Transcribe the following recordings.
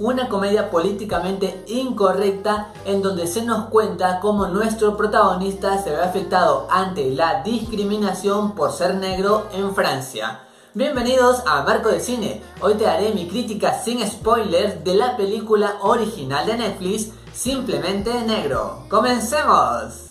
una comedia políticamente incorrecta en donde se nos cuenta cómo nuestro protagonista se ve afectado ante la discriminación por ser negro en Francia. Bienvenidos a Marco de Cine. Hoy te haré mi crítica sin spoilers de la película original de Netflix, Simplemente Negro. ¡Comencemos!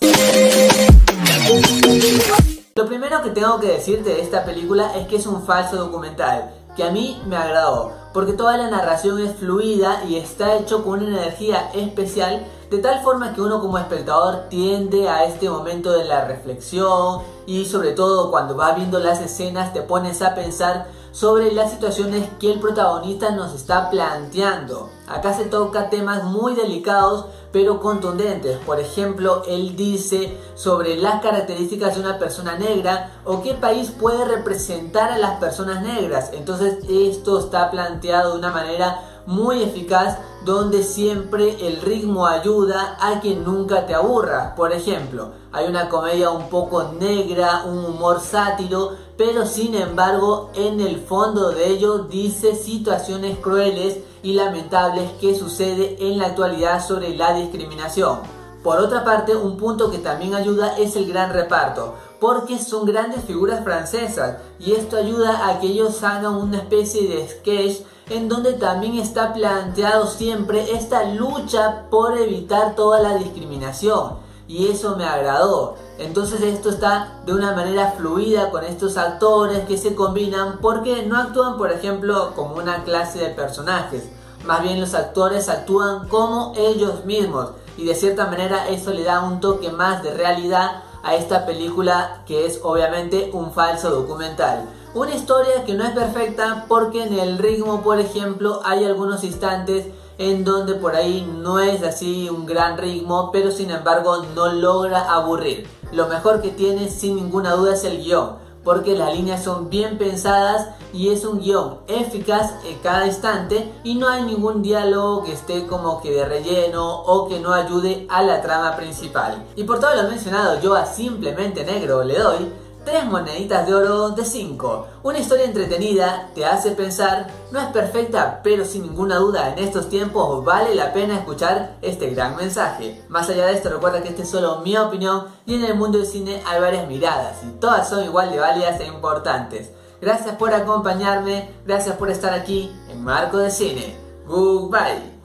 Lo primero que tengo que decirte de esta película es que es un falso documental, que a mí me agradó porque toda la narración es fluida y está hecho con una energía especial de tal forma que uno como espectador tiende a este momento de la reflexión y sobre todo cuando vas viendo las escenas te pones a pensar sobre las situaciones que el protagonista nos está planteando. Acá se toca temas muy delicados pero contundentes. Por ejemplo, él dice sobre las características de una persona negra o qué país puede representar a las personas negras. Entonces esto está planteado de una manera muy eficaz donde siempre el ritmo ayuda a que nunca te aburra. Por ejemplo, hay una comedia un poco negra, un humor sátiro, pero sin embargo en el fondo de ello dice situaciones crueles y lamentables que sucede en la actualidad sobre la discriminación. Por otra parte, un punto que también ayuda es el gran reparto, porque son grandes figuras francesas y esto ayuda a que ellos hagan una especie de sketch en donde también está planteado siempre esta lucha por evitar toda la discriminación y eso me agradó. Entonces esto está de una manera fluida con estos actores que se combinan porque no actúan por ejemplo como una clase de personajes, más bien los actores actúan como ellos mismos y de cierta manera eso le da un toque más de realidad a esta película que es obviamente un falso documental. Una historia que no es perfecta porque en el ritmo, por ejemplo, hay algunos instantes en donde por ahí no es así un gran ritmo, pero sin embargo no logra aburrir. Lo mejor que tiene sin ninguna duda es el guion porque las líneas son bien pensadas y es un guion eficaz en cada instante y no hay ningún diálogo que esté como que de relleno o que no ayude a la trama principal. Y por todo lo mencionado yo a Simplemente Negro le doy Tres moneditas de oro de 5. Una historia entretenida, te hace pensar, no es perfecta, pero sin ninguna duda en estos tiempos vale la pena escuchar este gran mensaje. Más allá de esto recuerda que esta es solo mi opinión y en el mundo del cine hay varias miradas y todas son igual de válidas e importantes. Gracias por acompañarme, gracias por estar aquí en Marco de Cine. Goodbye.